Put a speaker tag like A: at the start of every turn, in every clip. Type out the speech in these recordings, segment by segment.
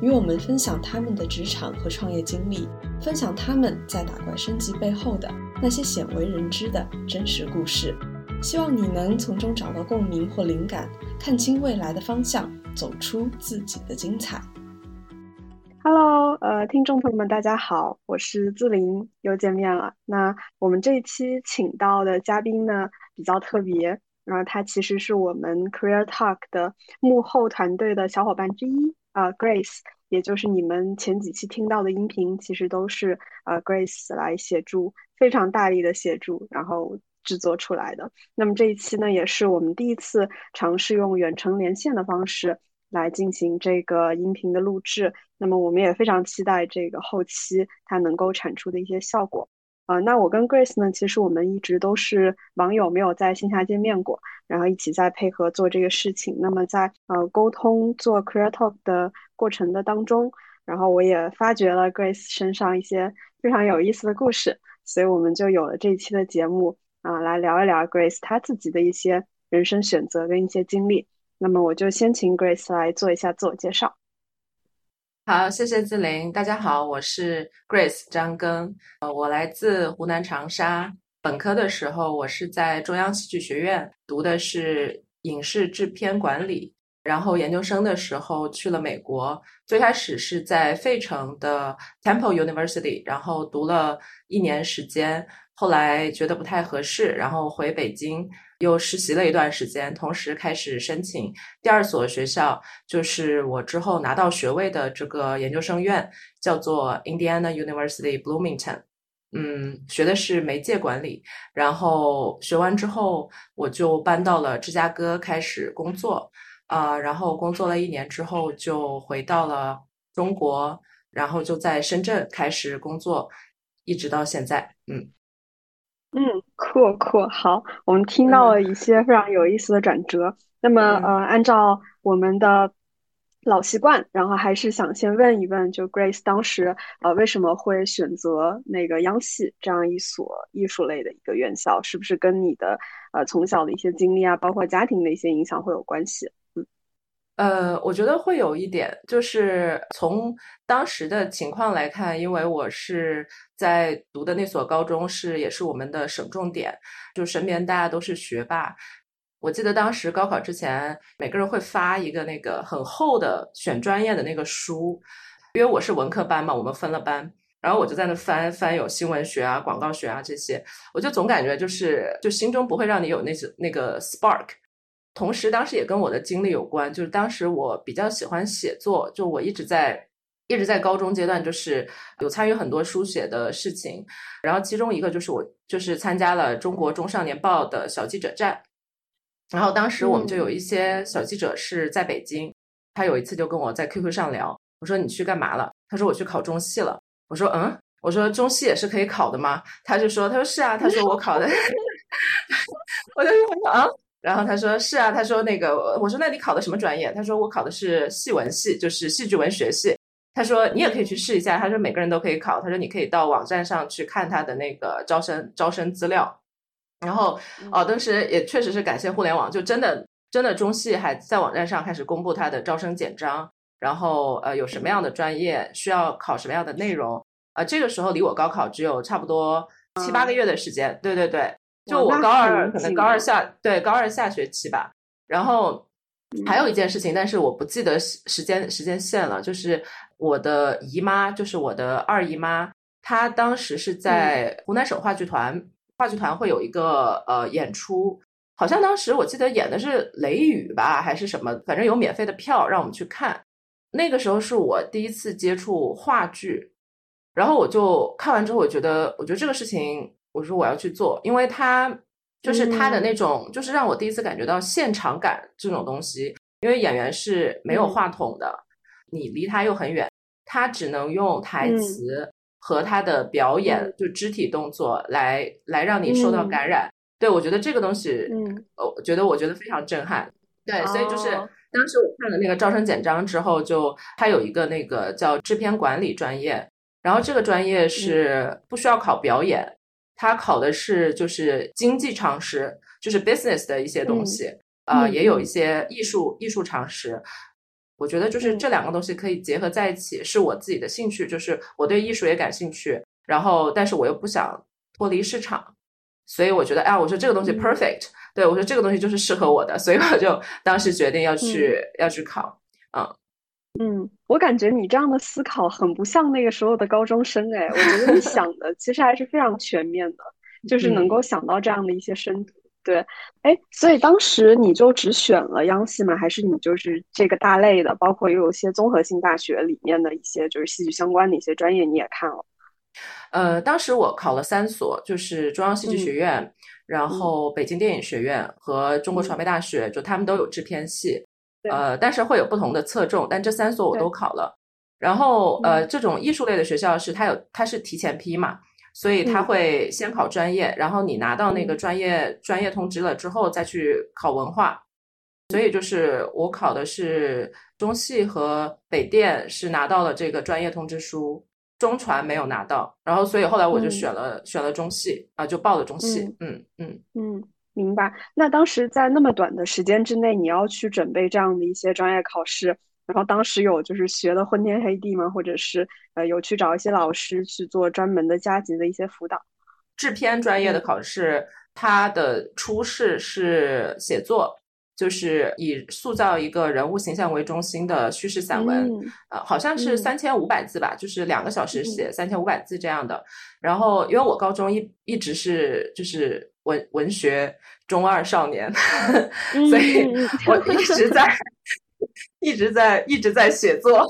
A: 与我们分享他们的职场和创业经历，分享他们在打怪升级背后的那些鲜为人知的真实故事。希望你能从中找到共鸣或灵感，看清未来的方向，走出自己的精彩。
B: Hello，呃，听众朋友们，大家好，我是自林，又见面了。那我们这一期请到的嘉宾呢，比较特别，然后他其实是我们 Career Talk 的幕后团队的小伙伴之一啊，Grace，也就是你们前几期听到的音频，其实都是呃 Grace 来协助，非常大力的协助，然后制作出来的。那么这一期呢，也是我们第一次尝试用远程连线的方式。来进行这个音频的录制，那么我们也非常期待这个后期它能够产出的一些效果。啊，那我跟 Grace 呢，其实我们一直都是网友，没有在线下见面过，然后一起在配合做这个事情。那么在呃沟通做 Career Talk 的过程的当中，然后我也发掘了 Grace 身上一些非常有意思的故事，所以我们就有了这一期的节目啊，来聊一聊 Grace 她自己的一些人生选择跟一些经历。那么我就先请 Grace 来做一下自我介绍。
C: 好，谢谢志玲。大家好，我是 Grace 张庚，呃，我来自湖南长沙。本科的时候，我是在中央戏剧学院读的是影视制片管理，然后研究生的时候去了美国，最开始是在费城的 Temple University，然后读了一年时间，后来觉得不太合适，然后回北京。又实习了一段时间，同时开始申请第二所学校，就是我之后拿到学位的这个研究生院，叫做 Indiana University Bloomington。嗯，学的是媒介管理。然后学完之后，我就搬到了芝加哥开始工作。啊，然后工作了一年之后，就回到了中国，然后就在深圳开始工作，一直到现在。嗯。
B: 嗯，酷酷，好，我们听到了一些非常有意思的转折。那么，呃，按照我们的老习惯，然后还是想先问一问，就 Grace 当时，呃，为什么会选择那个央戏这样一所艺术类的一个院校？是不是跟你的呃从小的一些经历啊，包括家庭的一些影响会有关系？
C: 嗯呃，我觉得会有一点，就是从当时的情况来看，因为我是在读的那所高中是也是我们的省重点，就身边大家都是学霸。我记得当时高考之前，每个人会发一个那个很厚的选专业的那个书，因为我是文科班嘛，我们分了班，然后我就在那翻翻有新闻学啊、广告学啊这些，我就总感觉就是就心中不会让你有那些那个 spark。同时，当时也跟我的经历有关，就是当时我比较喜欢写作，就我一直在一直在高中阶段，就是有参与很多书写的事情。然后其中一个就是我就是参加了中国中少年报的小记者站。然后当时我们就有一些小记者是在北京，他有一次就跟我在 QQ 上聊，我说你去干嘛了？他说我去考中戏了。我说嗯，我说中戏也是可以考的吗？他就说他说是啊，他说我考的，我就说啊。然后他说是啊，他说那个我说那你考的什么专业？他说我考的是戏文系，就是戏剧文学系。他说你也可以去试一下。他说每个人都可以考。他说你可以到网站上去看他的那个招生招生资料。然后哦，当时也确实是感谢互联网，就真的真的中戏还在网站上开始公布它的招生简章，然后呃有什么样的专业需要考什么样的内容啊？这个时候离我高考只有差不多七八个月的时间。对对对。就我高二可能高二下对高二下学期吧，然后还有一件事情，但是我不记得时间时间线了。就是我的姨妈，就是我的二姨妈，她当时是在湖南省话剧团，话剧团会有一个呃演出，好像当时我记得演的是《雷雨》吧，还是什么，反正有免费的票让我们去看。那个时候是我第一次接触话剧，然后我就看完之后，我觉得我觉得这个事情。我说我要去做，因为他就是他的那种，就是让我第一次感觉到现场感这种东西。因为演员是没有话筒的，你离他又很远，他只能用台词和他的表演，就肢体动作来来让你受到感染。对我觉得这个东西，
B: 嗯，
C: 我觉得我觉得非常震撼。对，所以就是当时我看了那个招生简章之后，就他有一个那个叫制片管理专业，然后这个专业是不需要考表演，他考的是就是经济常识，就是 business 的一些东西，啊，也有一些艺术艺术常识。我觉得就是这两个东西可以结合在一起，是我自己的兴趣，就是我对艺术也感兴趣，然后但是我又不想脱离市场，所以我觉得，哎，我说这个东西 perfect，对我说这个东西就是适合我的，所以我就当时决定要去要去考，
B: 嗯。嗯，我感觉你这样的思考很不像那个时候的高中生，哎，我觉得你想的其实还是非常全面的，就是能够想到这样的一些深度。对，哎，所以当时你就只选了央戏吗？还是你就是这个大类的，包括也有一些综合性大学里面的一些就是戏剧相关的一些专业你也看了？
C: 呃，当时我考了三所，就是中央戏剧学院，然后北京电影学院和中国传媒大学，就他们都有制片系，呃，但是会有不同的侧重，但这三所我都考了。然后呃，这种艺术类的学校是它有它是提前批嘛。所以他会先考专业，然后你拿到那个专业专业通知了之后再去考文化。所以就是我考的是中戏和北电是拿到了这个专业通知书，中传没有拿到。然后所以后来我就选了选了中戏啊，就报了中戏。嗯
B: 嗯嗯，明白。那当时在那么短的时间之内，你要去准备这样的一些专业考试。然后当时有就是学的昏天黑地吗？或者是呃有去找一些老师去做专门的加急的一些辅导？
C: 制片专业的考试，它的初试是写作，就是以塑造一个人物形象为中心的叙事散文，呃，好像是三千五百字吧，就是两个小时写三千五百字这样的。然后因为我高中一一直是就是文文学中二少年，所以我一直在。一直在一直在写作，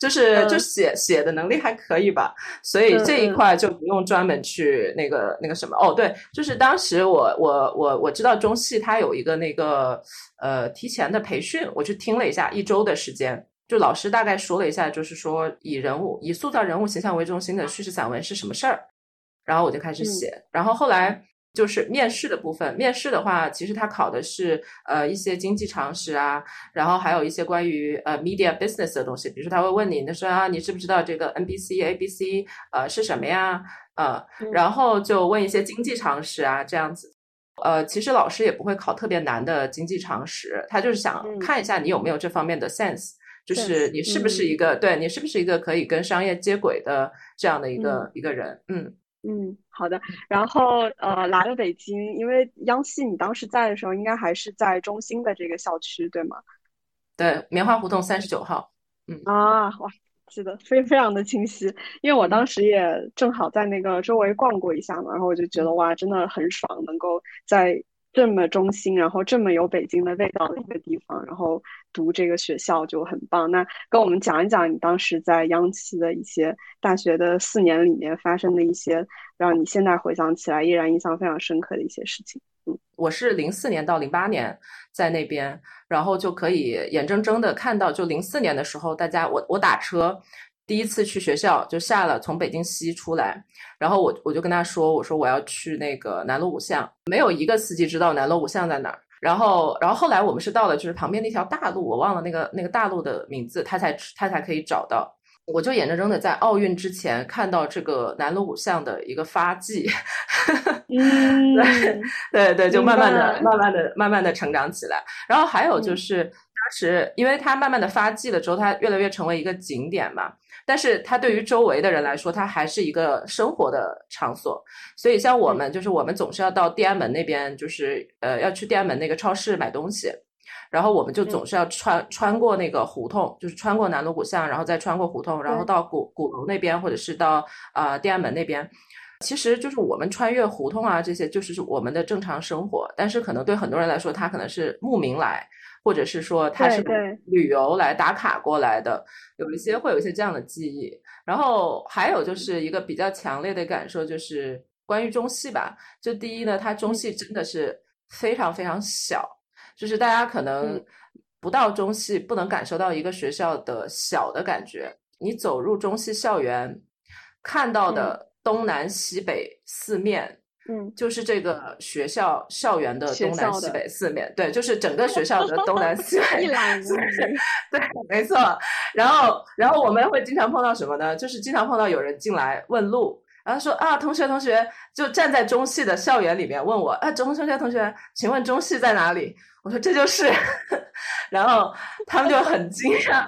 C: 就是就写写的能力还可以吧，所以这一块就不用专门去那个那个什么。哦，对，就是当时我我我我知道中戏它有一个那个呃提前的培训，我去听了一下一周的时间，就老师大概说了一下，就是说以人物以塑造人物形象为中心的叙事散文是什么事儿，然后我就开始写，然后后来。就是面试的部分，面试的话，其实他考的是呃一些经济常识啊，然后还有一些关于呃 media business 的东西，比如说他会问你，他说啊，你知不知道这个 NBC、ABC 呃是什么呀？呃，然后就问一些经济常识啊，这样子。呃，其实老师也不会考特别难的经济常识，他就是想看一下你有没有这方面的 sense，就是你是不是一个对你是不是一个可以跟商业接轨的这样的一个一个人，嗯。
B: 嗯，好的。然后呃，来了北京，因为央戏你当时在的时候，应该还是在中心的这个校区，对吗？
C: 对，棉花胡同三十九号。嗯
B: 啊，哇，记得非非常的清晰，因为我当时也正好在那个周围逛过一下嘛，然后我就觉得哇，真的很爽，能够在。这么中心，然后这么有北京的味道的一个地方，然后读这个学校就很棒。那跟我们讲一讲你当时在央企的一些大学的四年里面发生的一些，让你现在回想起来依然印象非常深刻的一些事情。
C: 嗯，我是零四年到零八年在那边，然后就可以眼睁睁的看到，就零四年的时候，大家我我打车。第一次去学校就下了，从北京西出来，然后我我就跟他说，我说我要去那个南锣鼓巷，没有一个司机知道南锣鼓巷在哪儿。然后，然后后来我们是到了就是旁边那条大路，我忘了那个那个大路的名字，他才他才可以找到。我就眼睁睁的在奥运之前看到这个南锣鼓巷的一个发迹
B: 嗯，
C: 对对，就慢慢的、慢慢的、慢慢的成长起来。然后还有就是当时，因为它慢慢的发迹了之后，它越来越成为一个景点嘛。但是它对于周围的人来说，它还是一个生活的场所。所以像我们，就是我们总是要到地安门那边，就是呃要去地安门那个超市买东西，然后我们就总是要穿穿过那个胡同，就是穿过南锣鼓巷，然后再穿过胡同，然后到鼓鼓楼那边，或者是到啊地安门那边。其实就是我们穿越胡同啊，这些就是我们的正常生活。但是可能对很多人来说，他可能是慕名来。或者是说他是旅游来打卡过来的，有一些会有一些这样的记忆。然后还有就是一个比较强烈的感受，就是关于中戏吧。就第一呢，它中戏真的是非常非常小，就是大家可能不到中戏不能感受到一个学校的小的感觉。你走入中戏校园，看到的东南西北四面。
B: 嗯，
C: 就是这个学校校园的东南西北四面，对，就是整个学校的东南西北
B: 一览无余。
C: 对，没错。然后，然后我们会经常碰到什么呢？就是经常碰到有人进来问路，然后说啊，同学，同学，就站在中戏的校园里面问我，啊，中同学，同学，请问中戏在哪里？我说这就是，然后他们就很惊讶。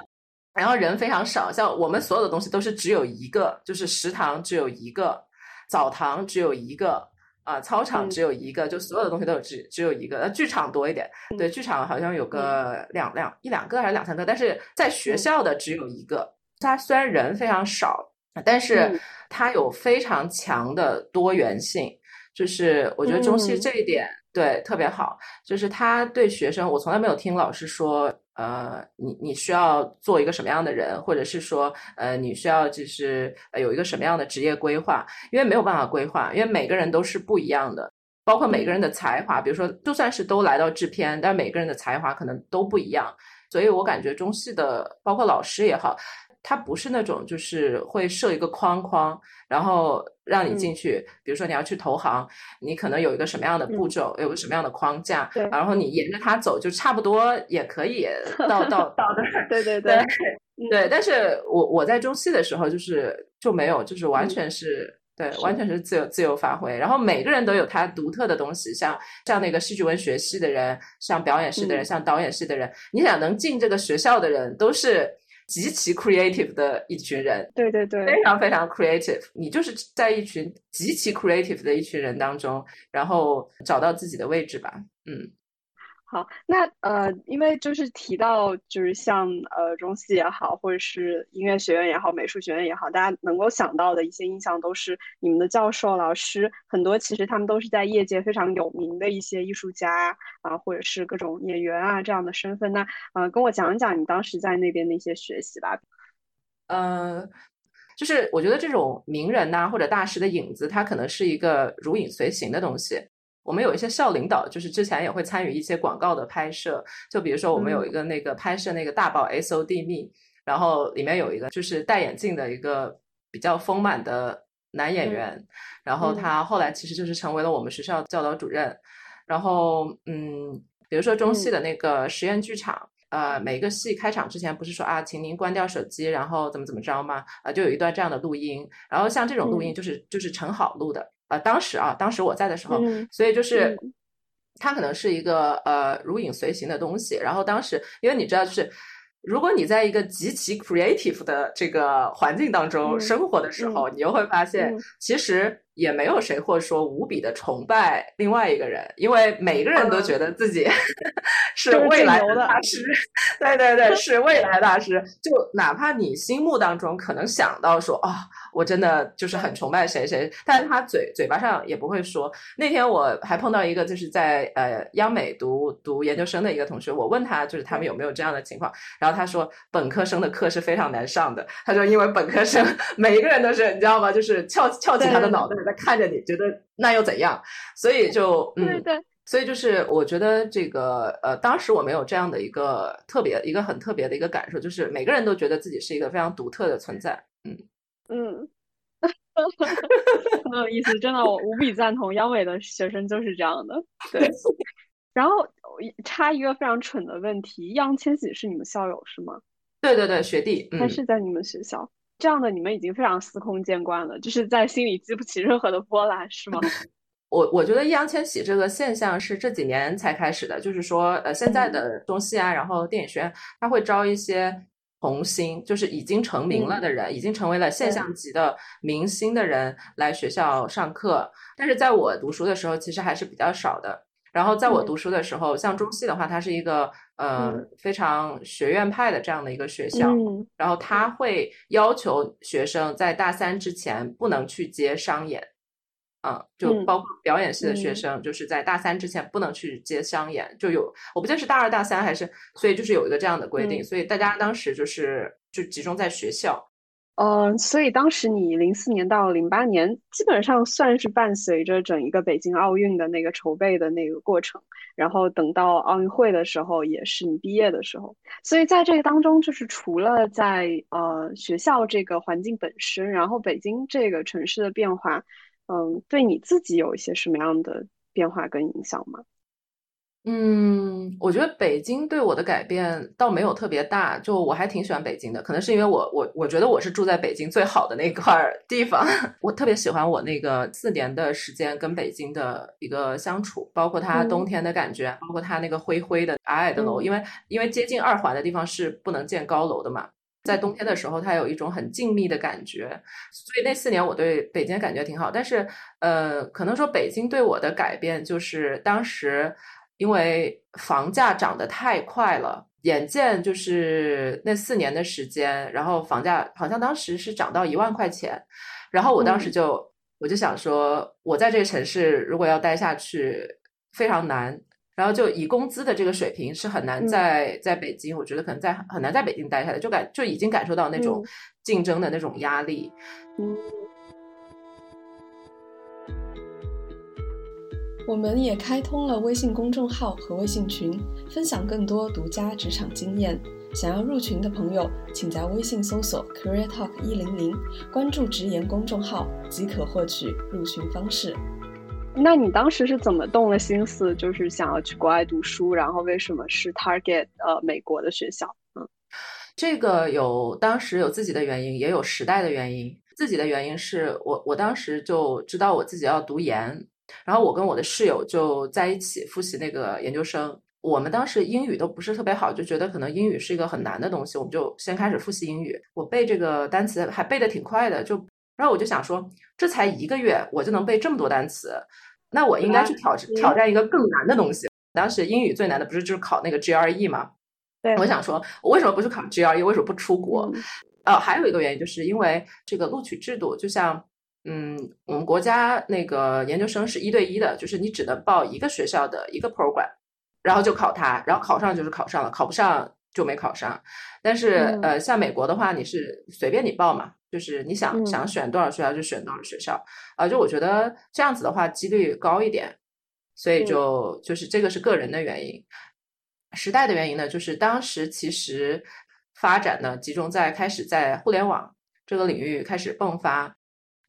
C: 然后人非常少，像我们所有的东西都是只有一个，就是食堂只有一个，澡堂只有一个。啊，操场只有一个，就所有的东西都有只只有一个。呃，剧场多一点，对，剧场好像有个两两一两个还是两三个，但是在学校的只有一个。它虽然人非常少，但是它有非常强的多元性。就是我觉得中戏这一点对特别好，就是他对学生，我从来没有听老师说。呃，你你需要做一个什么样的人，或者是说，呃，你需要就是有一个什么样的职业规划？因为没有办法规划，因为每个人都是不一样的，包括每个人的才华。比如说，就算是都来到制片，但每个人的才华可能都不一样。所以我感觉中戏的，包括老师也好。它不是那种，就是会设一个框框，然后让你进去。比如说你要去投行，你可能有一个什么样的步骤，有个什么样的框架，然后你沿着它走，就差不多也可以 到到到的。
B: 对 对对
C: 对。但是我我在中戏的时候，就是就没有，就是完全是对，完全是自由自由发挥。然后每个人都有他独特的东西，像像那个戏剧文学系的人，像表演系的人，像导演系的人，你想能进这个学校的人都是。极其 creative 的一群人，
B: 对对对，
C: 非常非常 creative。你就是在一群极其 creative 的一群人当中，然后找到自己的位置吧。嗯。
B: 好，那呃，因为就是提到，就是像呃中戏也好，或者是音乐学院也好，美术学院也好，大家能够想到的一些印象，都是你们的教授老师很多，其实他们都是在业界非常有名的一些艺术家啊，或者是各种演员啊这样的身份。那呃，跟我讲一讲你当时在那边的一些学习吧。
C: 呃，就是我觉得这种名人呐或者大师的影子，它可能是一个如影随形的东西。我们有一些校领导，就是之前也会参与一些广告的拍摄，就比如说我们有一个那个拍摄那个大宝 S O D 蜜，然后里面有一个就是戴眼镜的一个比较丰满的男演员，然后他后来其实就是成为了我们学校教导主任，然后嗯，比如说中戏的那个实验剧场，呃，每个戏开场之前不是说啊，请您关掉手机，然后怎么怎么着吗？啊，就有一段这样的录音，然后像这种录音就是就是陈好录的。呃，当时啊，当时我在的时候，所以就是它可能是一个呃如影随形的东西。然后当时，因为你知道，就是如果你在一个极其 creative 的这个环境当中生活的时候，你又会发现，其实也没有谁会说无比的崇拜另外一个人，因为每个人都觉得自己 是未来的大师。对对对，是未来大师。就哪怕你心目当中可能想到说啊。我真的就是很崇拜谁谁，但是他嘴嘴巴上也不会说。那天我还碰到一个就是在呃央美读读研究生的一个同学，我问他就是他们有没有这样的情况，然后他说本科生的课是非常难上的。他说因为本科生 每一个人都是你知道吗？就是翘翘起他的脑袋在看着你，觉得那又怎样？所以就
B: 嗯，对，
C: 所以就是我觉得这个呃，当时我没有这样的一个特别一个很特别的一个感受，就是每个人都觉得自己是一个非常独特的存在，嗯。
B: 嗯，很有意思，真的，我无比赞同。央美的学生就是这样的。对 然后插一个非常蠢的问题：易烊千玺是你们校友是吗？
C: 对对对，学弟，
B: 他是在你们学校。这样的你们已经非常司空见惯了，就是在心里激不起任何的波澜，是吗？
C: 我我觉得易烊千玺这个现象是这几年才开始的，就是说，呃，现在的中戏啊，然后电影学院，他会招一些。红星就是已经成名了的人，已经成为了现象级的明星的人来学校上课。但是在我读书的时候，其实还是比较少的。然后在我读书的时候，像中戏的话，它是一个呃非常学院派的这样的一个学校，然后他会要求学生在大三之前不能去接商演。嗯，就包括表演系的学生，就是在大三之前不能去接商演，就有我不记得是大二大三还是，所以就是有一个这样的规定，所以大家当时就是就集中在学校，
B: 嗯，所以当时你零四年到零八年，基本上算是伴随着整一个北京奥运的那个筹备的那个过程，然后等到奥运会的时候，也是你毕业的时候。所以在这个当中，就是除了在呃学校这个环境本身，然后北京这个城市的变化，嗯，对你自己有一些什么样的变化跟影响吗？
C: 嗯，我觉得北京对我的改变倒没有特别大，就我还挺喜欢北京的。可能是因为我我我觉得我是住在北京最好的那块儿地方，我特别喜欢我那个四年的时间跟北京的一个相处，包括它冬天的感觉，包括它那个灰灰的矮矮的楼，因为因为接近二环的地方是不能建高楼的嘛，在冬天的时候它有一种很静谧的感觉，所以那四年我对北京感觉挺好。但是呃，可能说北京对我的改变就是当时。因为房价涨得太快了，眼见就是那四年的时间，然后房价好像当时是涨到一万块钱，然后我当时就我就想说，我在这个城市如果要待下去非常难，然后就以工资的这个水平是很难在在北京，我觉得可能在很难在北京待下来，就感就已经感受到那种竞争的那种压力，嗯。
A: 我们也开通了微信公众号和微信群，分享更多独家职场经验。想要入群的朋友，请在微信搜索 “Career Talk 一零零”，关注“直言”公众号即可获取入群方式。
B: 那你当时是怎么动了心思，就是想要去国外读书？然后为什么是 target 呃美国的学校？嗯，
C: 这个有当时有自己的原因，也有时代的原因。自己的原因是我我当时就知道我自己要读研。然后我跟我的室友就在一起复习那个研究生。我们当时英语都不是特别好，就觉得可能英语是一个很难的东西，我们就先开始复习英语。我背这个单词还背得挺快的，就然后我就想说，这才一个月我就能背这么多单词，那我应该去挑战挑战一个更难的东西。当时英语最难的不是就是考那个 GRE 吗？
B: 对，
C: 我想说，我为什么不去考 GRE？为什么不出国？呃，还有一个原因就是因为这个录取制度，就像。嗯，我们国家那个研究生是一对一的，就是你只能报一个学校的一个 program，然后就考它，然后考上就是考上了，考不上就没考上。但是呃，像美国的话，你是随便你报嘛，就是你想想选多少学校就选多少学校啊。就我觉得这样子的话，几率高一点，所以就就是这个是个人的原因。时代的原因呢，就是当时其实发展呢集中在开始在互联网这个领域开始迸发。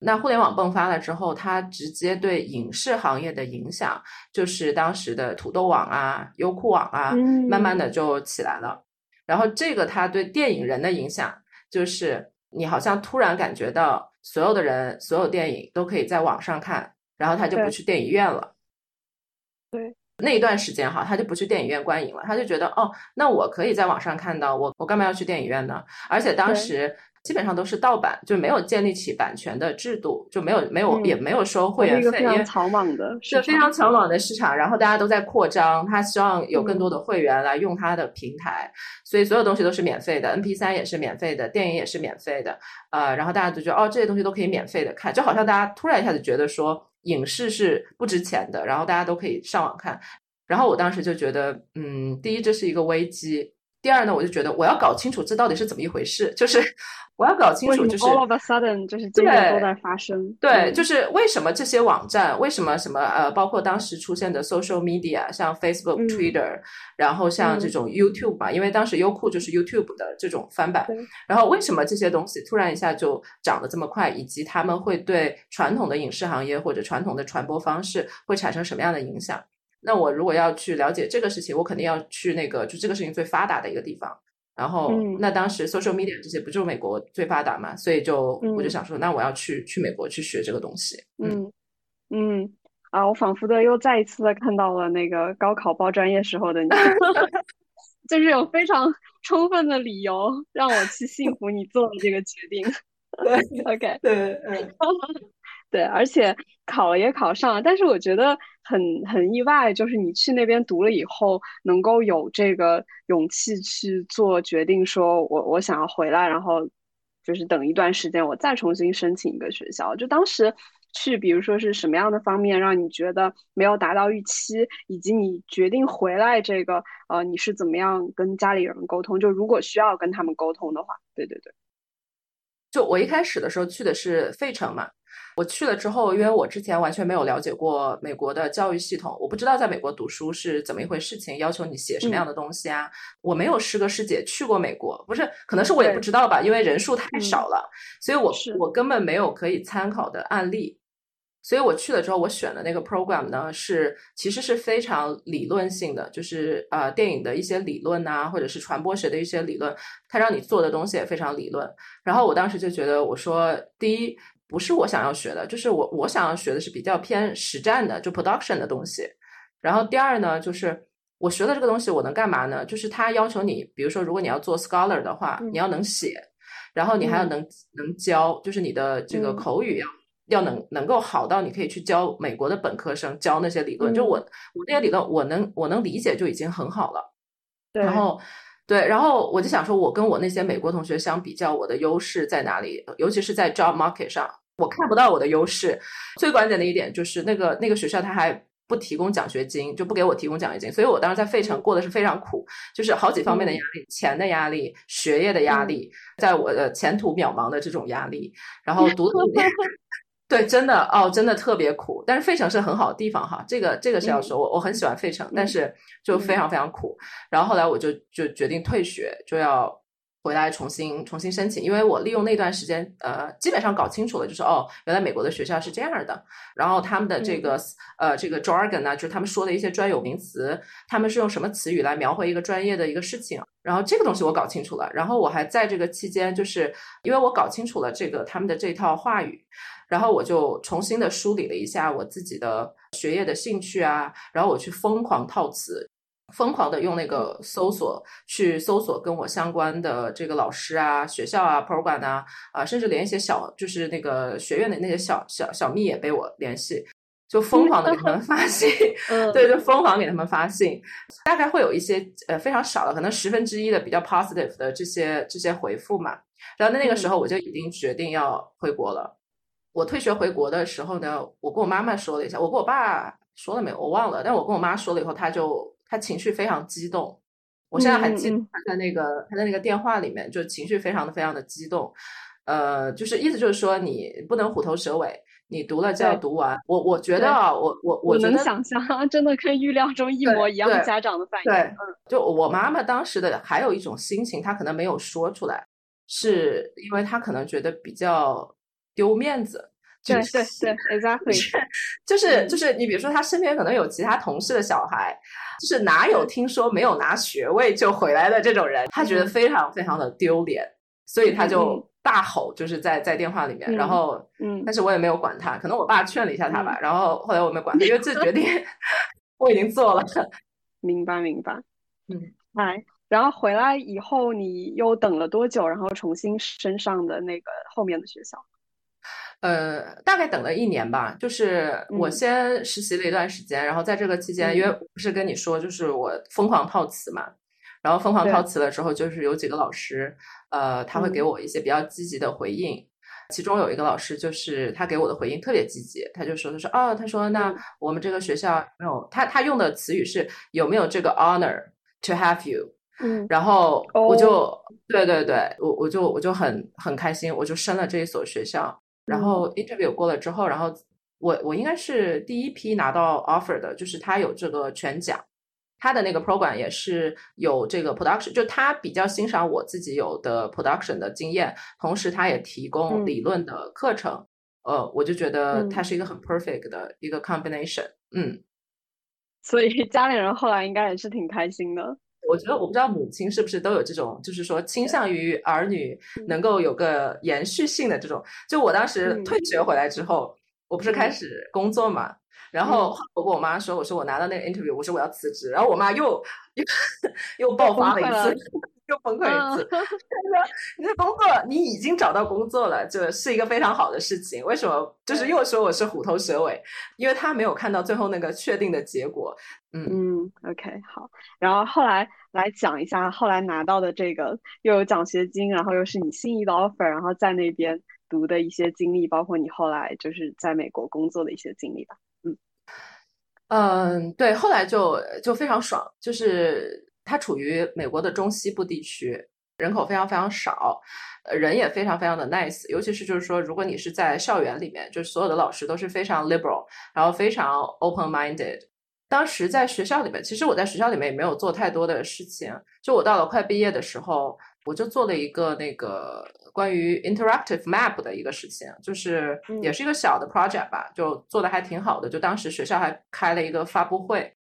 C: 那互联网迸发了之后，它直接对影视行业的影响，就是当时的土豆网啊、优酷网啊，慢慢的就起来了。然后这个它对电影人的影响，就是你好像突然感觉到所有的人、所有电影都可以在网上看，然后他就不去电影院了。
B: 对，
C: 那一段时间哈，他就不去电影院观影了，他就觉得哦，那我可以在网上看到，我我干嘛要去电影院呢？而且当时。基本上都是盗版，就没有建立起版权的制度，就没有没有也没有收会员费，
B: 非常草莽的，
C: 是非常草莽的市场。然后大家都在扩张，他希望有更多的会员来用他的平台，所以所有东西都是免费的，N P 三也是免费的，电影也是免费的。呃，然后大家就觉得哦，这些东西都可以免费的看，就好像大家突然一下子觉得说影视是不值钱的，然后大家都可以上网看。然后我当时就觉得，嗯，第一这是一个危机，第二呢，我就觉得我要搞清楚这到底是怎么一回事，就是。我要搞清楚，就是
B: all of a sudden，就是这些都在发生。
C: 对，就是为什么这些网站，为什么什么呃，包括当时出现的 social media，像 Facebook、Twitter，然后像这种 YouTube 嘛，因为当时优酷就是 YouTube 的这种翻版。然后为什么这些东西突然一下就涨得这么快，以及他们会对传统的影视行业或者传统的传播方式会产生什么样的影响？那我如果要去了解这个事情，我肯定要去那个就这个事情最发达的一个地方。然后，那当时 social media 这些不就是美国最发达嘛？所以就我就想说，那我要去去美国去学这个东西。
B: 嗯嗯啊，我仿佛的又再一次的看到了那个高考报专业时候的你，就是有非常充分的理由让我去信服你做的这个决定。
C: 对
B: ，OK，
C: 对，嗯。
B: 对，而且考了也考上了，但是我觉得很很意外，就是你去那边读了以后，能够有这个勇气去做决定，说我我想要回来，然后就是等一段时间，我再重新申请一个学校。就当时去，比如说是什么样的方面让你觉得没有达到预期，以及你决定回来这个，呃，你是怎么样跟家里人沟通？就如果需要跟他们沟通的话，对对对。
C: 就我一开始的时候去的是费城嘛。我去了之后，因为我之前完全没有了解过美国的教育系统，我不知道在美国读书是怎么一回事情，要求你写什么样的东西啊。我没有师哥师姐去过美国，不是，可能是我也不知道吧，因为人数太少了，所以我我根本没有可以参考的案例。所以我去了之后，我选的那个 program 呢，是其实是非常理论性的，就是呃电影的一些理论啊，或者是传播学的一些理论，它让你做的东西也非常理论。然后我当时就觉得，我说第一。不是我想要学的，就是我我想要学的是比较偏实战的，就 production 的东西。然后第二呢，就是我学的这个东西我能干嘛呢？就是他要求你，比如说如果你要做 scholar 的话，你要能写，然后你还要能能教，就是你的这个口语要要能能够好到你可以去教美国的本科生教那些理论。就我我那些理论我能我能理解就已经很好了。然后。对，然后我就想说，我跟我那些美国同学相比较，我的优势在哪里？尤其是在 job market 上，我看不到我的优势。最关键的一点就是那个那个学校他还不提供奖学金，就不给我提供奖学金，所以我当时在费城过的是非常苦，就是好几方面的压力，钱的压力，学业的压力，在我的前途渺茫的这种压力，然后 读。对，真的哦，真的特别苦。但是费城是很好的地方哈，这个这个是要说，我我很喜欢费城，但是就非常非常苦。然后后来我就就决定退学，就要回来重新重新申请，因为我利用那段时间，呃，基本上搞清楚了，就是哦，原来美国的学校是这样的。然后他们的这个呃这个 jargon 呢，就是他们说的一些专有名词，他们是用什么词语来描绘一个专业的一个事情。然后这个东西我搞清楚了。然后我还在这个期间，就是因为我搞清楚了这个他们的这套话语。然后我就重新的梳理了一下我自己的学业的兴趣啊，然后我去疯狂套词，疯狂的用那个搜索去搜索跟我相关的这个老师啊、学校啊、program 啊，啊，甚至连一些小就是那个学院的那些小小小蜜也被我联系，就疯狂的给他们发信，对，就疯狂给他们发信，大概会有一些呃非常少的，可能十分之一的比较 positive 的这些这些回复嘛。然后在那个时候我就已经决定要回国了。我退学回国的时候呢，我跟我妈妈说了一下，我跟我爸说了没有，我忘了。但我跟我妈说了以后，他就他情绪非常激动。我现在还记得他在那个他在那个电话里面，就情绪非常的非常的激动。呃，就是意思就是说，你不能虎头蛇尾，你读了就要读完。我我觉得啊，我我
B: 我能想象，真的跟预料中一模一样的。家长的反应，
C: 对，嗯，就我妈妈当时的还有一种心情，她可能没有说出来，是因为她可能觉得比较。丢面子，
B: 对对对，exactly，
C: 就是就是你比如说他身边可能有其他同事的小孩，就是哪有听说没有拿学位就回来的这种人，他觉得非常非常的丢脸，所以他就大吼，就是在在电话里面，然后嗯，但是我也没有管他，可能我爸劝了一下他吧，然后后来我没管他，因为这决定 我已经做了，
B: 明 白明白，嗯，哎，然后回来以后你又等了多久，然后重新升上的那个后面的学校？
C: 呃，大概等了一年吧，就是我先实习了一段时间，然后在这个期间，因为不是跟你说，就是我疯狂套词嘛，然后疯狂套词了之后，就是有几个老师，呃，他会给我一些比较积极的回应，其中有一个老师就是他给我的回应特别积极，他就说他说哦，他说那我们这个学校没有他他用的词语是有没有这个 honor to have you，
B: 嗯，
C: 然后我就对对对，我我就我就很很开心，我就升了这一所学校。然后 interview 过了之后，然后我我应该是第一批拿到 offer 的，就是他有这个全奖，他的那个 program 也是有这个 production，就他比较欣赏我自己有的 production 的经验，同时他也提供理论的课程，呃，我就觉得它是一个很 perfect 的一个 combination，嗯，
B: 所以家里人后来应该也是挺开心的。
C: 我觉得我不知道母亲是不是都有这种，就是说倾向于儿女能够有个延续性的这种。就我当时退学回来之后，我不是开始工作嘛，然后我跟我妈说，我说我拿到那个 interview，我说我要辞职，然后我妈又 又又爆发了一次。又崩溃一次。他说：“你的工作，你已经找到工作了，就是一个非常好的事情。为什么？就是又说我是虎头蛇尾，因为他没有看到最后那个确定的结果。”
B: 嗯嗯，OK，好。然后后来来讲一下，后来拿到的这个又有奖学金，然后又是你心仪的 offer，然后在那边读的一些经历，包括你后来就是在美国工作的一些经历吧。嗯
C: 嗯，对，后来就就非常爽，就是。它处于美国的中西部地区，人口非常非常少，呃，人也非常非常的 nice，尤其是就是说，如果你是在校园里面，就是所有的老师都是非常 liberal，然后非常 open minded。当时在学校里面，其实我在学校里面也没有做太多的事情，就我到了快毕业的时候，我就做了一个那个关于 interactive map 的一个事情，就是也是一个小的 project 吧，就做的还挺好的，就当时学校还开了一个发布会。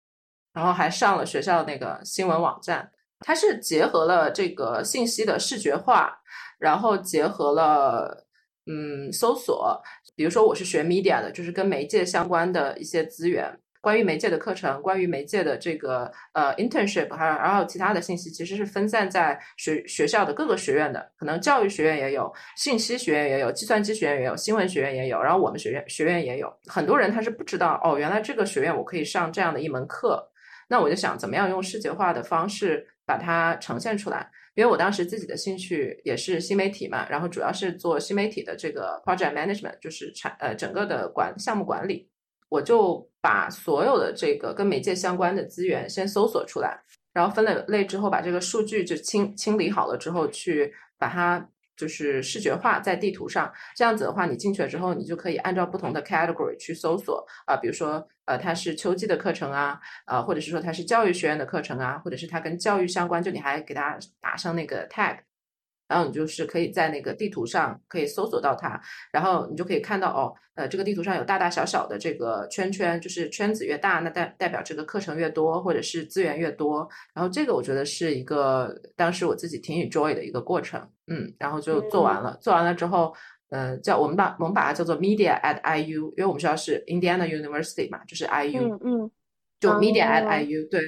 C: 然后还上了学校那个新闻网站，它是结合了这个信息的视觉化，然后结合了嗯搜索，比如说我是学 media 的，就是跟媒介相关的一些资源，关于媒介的课程，关于媒介的这个呃 internship，还有然后其他的信息，其实是分散在学学校的各个学院的，可能教育学院也有，信息学院也有，计算机学院也有，新闻学院也有，然后我们学院学院也有，很多人他是不知道哦，原来这个学院我可以上这样的一门课。那我就想，怎么样用视觉化的方式把它呈现出来？因为我当时自己的兴趣也是新媒体嘛，然后主要是做新媒体的这个 project management，就是产呃整个的管项目管理。我就把所有的这个跟媒介相关的资源先搜索出来，然后分了类之后，把这个数据就清清理好了之后，去把它。就是视觉化在地图上，这样子的话，你进去了之后，你就可以按照不同的 category 去搜索啊，比如说呃，它是秋季的课程啊，呃，或者是说它是教育学院的课程啊，或者是它跟教育相关，就你还给它打上那个 tag。然后你就是可以在那个地图上可以搜索到它，然后你就可以看到哦，呃，这个地图上有大大小小的这个圈圈，就是圈子越大，那代代表这个课程越多，或者是资源越多。然后这个我觉得是一个当时我自己挺 enjoy 的一个过程，嗯，然后就做完了，做完了之后，呃，叫我们把我们把它叫做 media at IU，因为我们学校是 Indiana University 嘛，就是 IU，
B: 嗯，
C: 就 media at IU，对。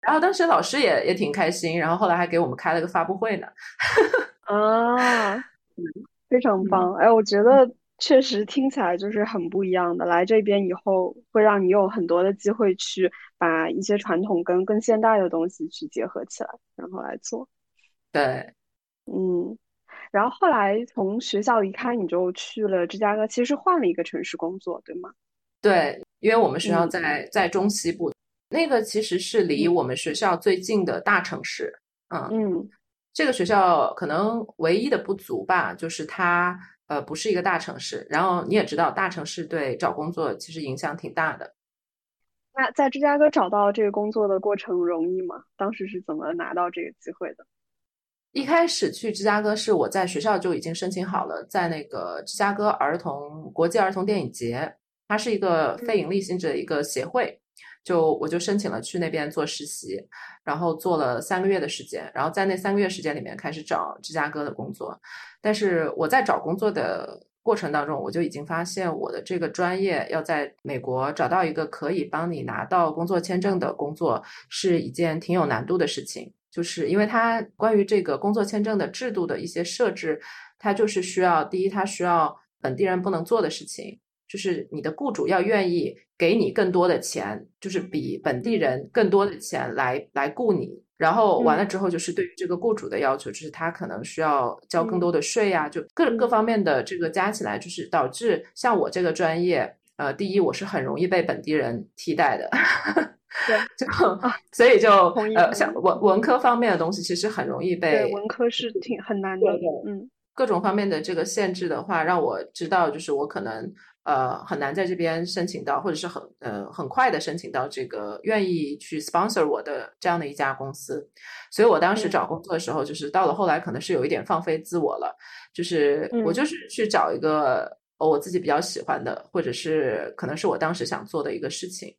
C: 然后当时老师也也挺开心，然后后来还给我们开了个发布会呢。
B: 啊，非常棒！哎，我觉得确实听起来就是很不一样的。来这边以后，会让你有很多的机会去把一些传统跟更现代的东西去结合起来，然后来做。
C: 对，
B: 嗯。然后后来从学校离开，你就去了芝加哥，其实换了一个城市工作，对吗？
C: 对，因为我们学校在在中西部，那个其实是离我们学校最近的大城市。嗯
B: 嗯。
C: 这个学校可能唯一的不足吧，就是它呃不是一个大城市。然后你也知道，大城市对找工作其实影响挺大的。
B: 那在芝加哥找到这个工作的过程容易吗？当时是怎么拿到这个机会的？
C: 一开始去芝加哥是我在学校就已经申请好了，在那个芝加哥儿童国际儿童电影节，它是一个非盈利性质的一个协会。就我就申请了去那边做实习，然后做了三个月的时间，然后在那三个月时间里面开始找芝加哥的工作。但是我在找工作的过程当中，我就已经发现我的这个专业要在美国找到一个可以帮你拿到工作签证的工作，是一件挺有难度的事情。就是因为它关于这个工作签证的制度的一些设置，它就是需要第一，它需要本地人不能做的事情。就是你的雇主要愿意给你更多的钱，就是比本地人更多的钱来来雇你，然后完了之后，就是对于这个雇主的要求，就是他可能需要交更多的税啊，就各各方面的这个加起来，就是导致像我这个专业，呃，第一我是很容易被本地人替代的，
B: 对，
C: 就所以就呃，像文文科方面的东西，其实很容易被
B: 文科是挺很难的，嗯，
C: 各种方面的这个限制的话，让我知道就是我可能。呃，很难在这边申请到，或者是很呃很快的申请到这个愿意去 sponsor 我的这样的一家公司，所以我当时找工作的时候，就是到了后来可能是有一点放飞自我了，就是我就是去找一个我自己比较喜欢的，或者是可能是我当时想做的一个事情。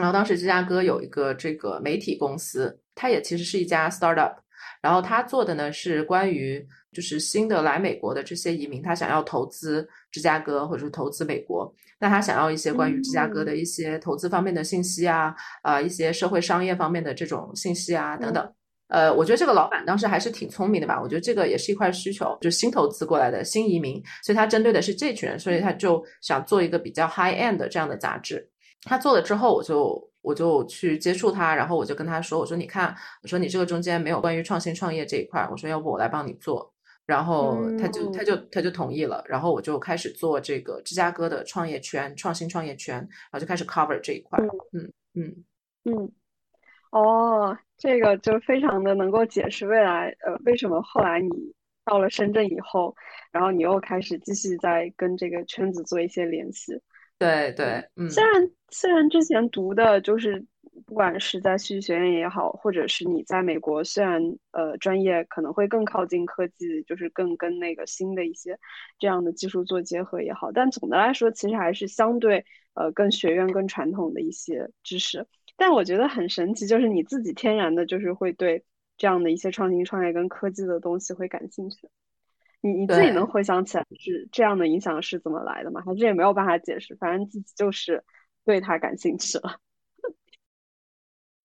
C: 然后当时芝加哥有一个这个媒体公司，它也其实是一家 startup，然后他做的呢是关于。就是新的来美国的这些移民，他想要投资芝加哥或者是投资美国，那他想要一些关于芝加哥的一些投资方面的信息啊，啊，一些社会商业方面的这种信息啊等等。呃，我觉得这个老板当时还是挺聪明的吧？我觉得这个也是一块需求，就新投资过来的新移民，所以他针对的是这群人，所以他就想做一个比较 high end 的这样的杂志。他做了之后，我就我就去接触他，然后我就跟他说，我说你看，我说你这个中间没有关于创新创业这一块，我说要不我来帮你做。然后他就他就他就同意了，然后我就开始做这个芝加哥的创业圈、创新创业圈，然后就开始 cover 这一块。
B: 嗯嗯嗯，哦，这个就非常的能够解释未来，呃，为什么后来你到了深圳以后，然后你又开始继续在跟这个圈子做一些联系。
C: 对对，嗯，
B: 虽然虽然之前读的就是。不管是在戏剧学院也好，或者是你在美国，虽然呃专业可能会更靠近科技，就是更跟那个新的一些这样的技术做结合也好，但总的来说，其实还是相对呃更学院更传统的一些知识。但我觉得很神奇，就是你自己天然的就是会对这样的一些创新创业跟科技的东西会感兴趣。你你自己能回想起来是这样的影响是怎么来的吗？还是也没有办法解释，反正自己就是对它感兴趣了。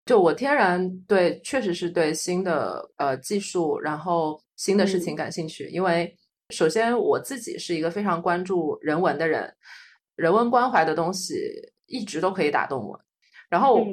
C: 就我天然对，确实是对新的呃技术，然后新的事情感兴趣。因为首先我自己是一个非常关注人文的人，人文关怀的东西一直都可以打动我。然后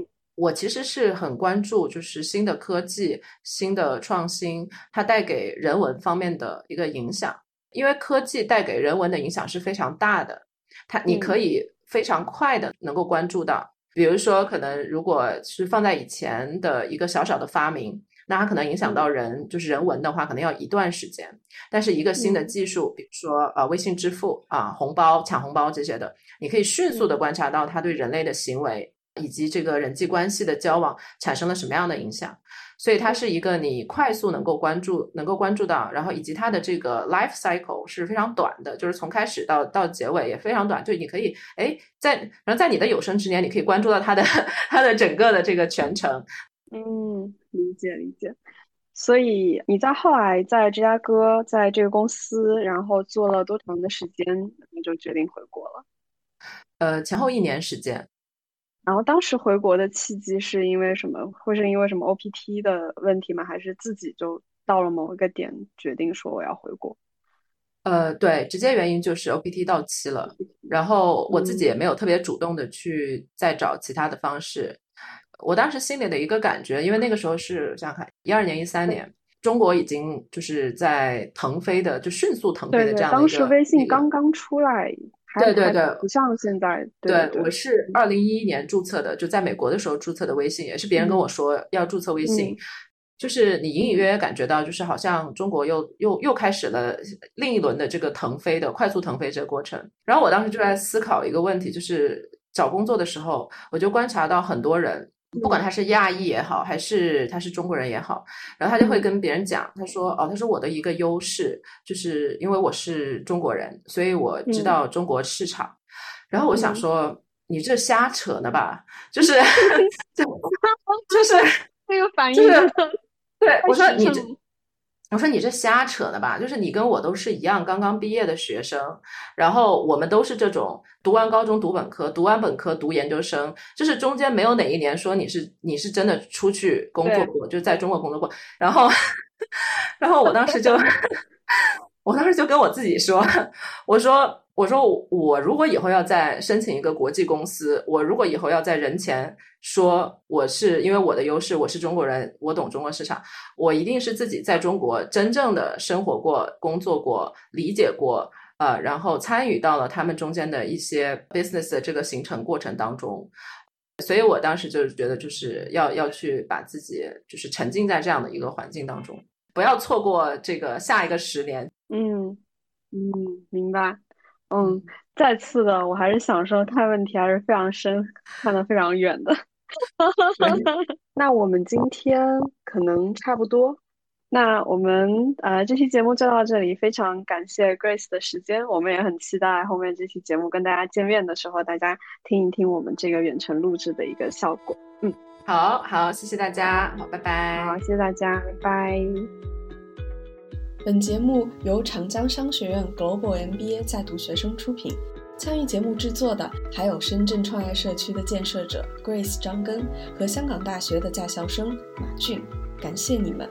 C: 我其实是很关注，就是新的科技、新的创新，它带给人文方面的一个影响。因为科技带给人文的影响是非常大的，它你可以非常快的能够关注到。比如说，可能如果是放在以前的一个小小的发明，那它可能影响到人，就是人文的话，可能要一段时间。但是一个新的技术，比如说呃微信支付啊、红包抢红包这些的，你可以迅速的观察到它对人类的行为以及这个人际关系的交往产生了什么样的影响。所以它是一个你快速能够关注、能够关注到，然后以及它的这个 life cycle 是非常短的，就是从开始到到结尾也非常短，就你可以哎在然后在你的有生之年，你可以关注到它的它的整个的这个全程。
B: 嗯，理解理解。所以你在后来在芝加哥在这个公司，然后做了多长的时间，你就决定回国了？
C: 呃，前后一年时间。
B: 然后当时回国的契机是因为什么？会是因为什么 OPT 的问题吗？还是自己就到了某一个点决定说我要回国？
C: 呃，对，直接原因就是 OPT 到期了，然后我自己也没有特别主动的去再找其他的方式。我当时心里的一个感觉，因为那个时候是想想看，一二年、一三年，中国已经就是在腾飞的，就迅速腾飞的这样的一个。
B: 当时微信刚刚出来。
C: 对对对，
B: 不像现在。
C: 对，我是二零一一年注册的，就在美国的时候注册的微信，也是别人跟我说要注册微信，就是你隐隐约约感觉到，就是好像中国又又又开始了另一轮的这个腾飞的快速腾飞这个过程。然后我当时就在思考一个问题，就是找工作的时候，我就观察到很多人。不管他是亚裔也好，还是他是中国人也好，然后他就会跟别人讲，他说：“哦，他说我的一个优势就是因为我是中国人，所以我知道中国市场。”然后我想说：“你这瞎扯呢吧？就是，就是
B: 这个反应，就是
C: 对，我说你这。”我说你这瞎扯的吧？就是你跟我都是一样刚刚毕业的学生，然后我们都是这种读完高中读本科，读完本科读研究生，就是中间没有哪一年说你是你是真的出去工作过，就在中国工作过。然后，然后我当时就，我当时就跟我自己说，我说。我说我如果以后要再申请一个国际公司，我如果以后要在人前说我是因为我的优势，我是中国人，我懂中国市场，我一定是自己在中国真正的生活过、工作过、理解过，呃，然后参与到了他们中间的一些 business 的这个形成过程当中，所以我当时就是觉得就是要要去把自己就是沉浸在这样的一个环境当中，不要错过这个下一个十年。
B: 嗯嗯，明白。嗯，再次的，我还是想说，看问题还是非常深，看得非常远的。那我们今天可能差不多，那我们呃这期节目就到这里，非常感谢 Grace 的时间，我们也很期待后面这期节目跟大家见面的时候，大家听一听我们这个远程录制的一个效果。嗯，
C: 好好，谢谢大家，好，拜拜。
B: 好，谢谢大家，拜拜。
A: 本节目由长江商学院 Global MBA 在读学生出品，参与节目制作的还有深圳创业社区的建设者 Grace 张根和香港大学的在校生马俊，感谢你们。